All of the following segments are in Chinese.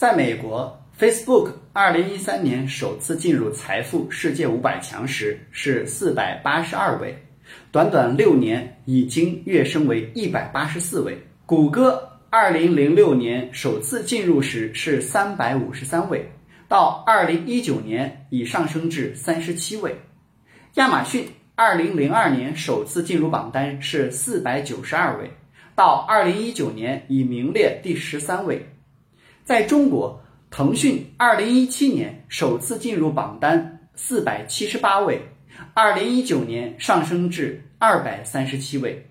在美国，Facebook 二零一三年首次进入财富世界五百强时是四百八十二位，短短六年已经跃升为一百八十四位。谷歌二零零六年首次进入时是三百五十三位，到二零一九年已上升至三十七位。亚马逊二零零二年首次进入榜单是四百九十二位，到二零一九年已名列第十三位。在中国，腾讯二零一七年首次进入榜单，四百七十八位，二零一九年上升至二百三十七位。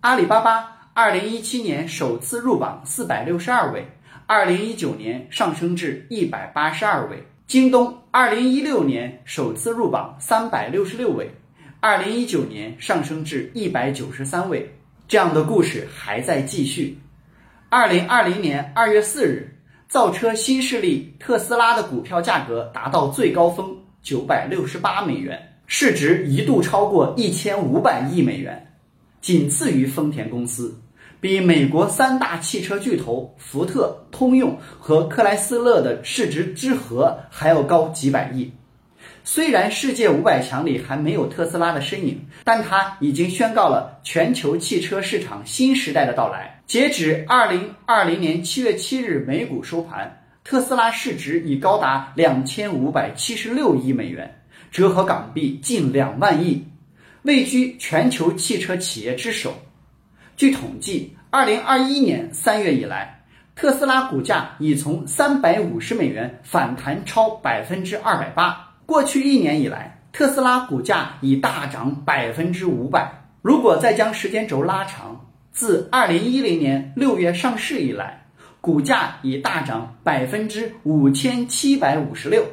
阿里巴巴二零一七年首次入榜，四百六十二位，二零一九年上升至一百八十二位。京东二零一六年首次入榜，三百六十六位，二零一九年上升至一百九十三位。这样的故事还在继续。二零二零年二月四日。造车新势力特斯拉的股票价格达到最高峰九百六十八美元，市值一度超过一千五百亿美元，仅次于丰田公司，比美国三大汽车巨头福特、通用和克莱斯勒的市值之和还要高几百亿。虽然世界五百强里还没有特斯拉的身影，但它已经宣告了全球汽车市场新时代的到来。截止二零二零年七月七日美股收盘，特斯拉市值已高达两千五百七十六亿美元，折合港币近两万亿，位居全球汽车企业之首。据统计，二零二一年三月以来，特斯拉股价已从三百五十美元反弹超百分之二百八。过去一年以来，特斯拉股价已大涨百分之五百。如果再将时间轴拉长，自二零一零年六月上市以来，股价已大涨百分之五千七百五十六，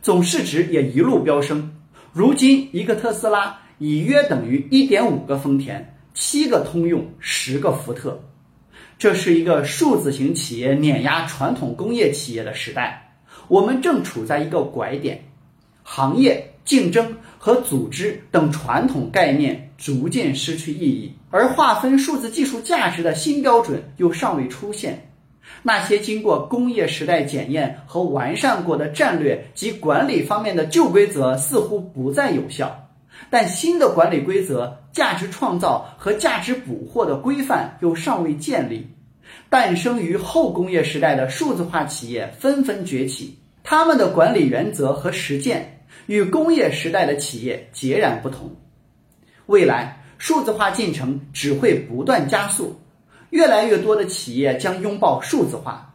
总市值也一路飙升。如今，一个特斯拉已约等于一点五个丰田、七个通用、十个福特。这是一个数字型企业碾压传统工业企业的时代，我们正处在一个拐点。行业竞争和组织等传统概念逐渐失去意义，而划分数字技术价值的新标准又尚未出现。那些经过工业时代检验和完善过的战略及管理方面的旧规则似乎不再有效，但新的管理规则、价值创造和价值捕获的规范又尚未建立。诞生于后工业时代的数字化企业纷纷崛起。他们的管理原则和实践与工业时代的企业截然不同。未来数字化进程只会不断加速，越来越多的企业将拥抱数字化。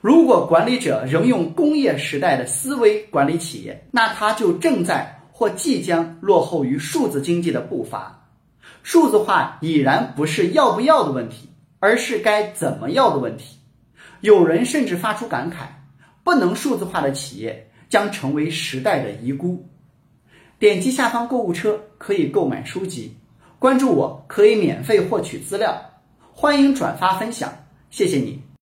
如果管理者仍用工业时代的思维管理企业，那他就正在或即将落后于数字经济的步伐。数字化已然不是要不要的问题，而是该怎么要的问题。有人甚至发出感慨。不能数字化的企业将成为时代的遗孤。点击下方购物车可以购买书籍，关注我可以免费获取资料，欢迎转发分享，谢谢你。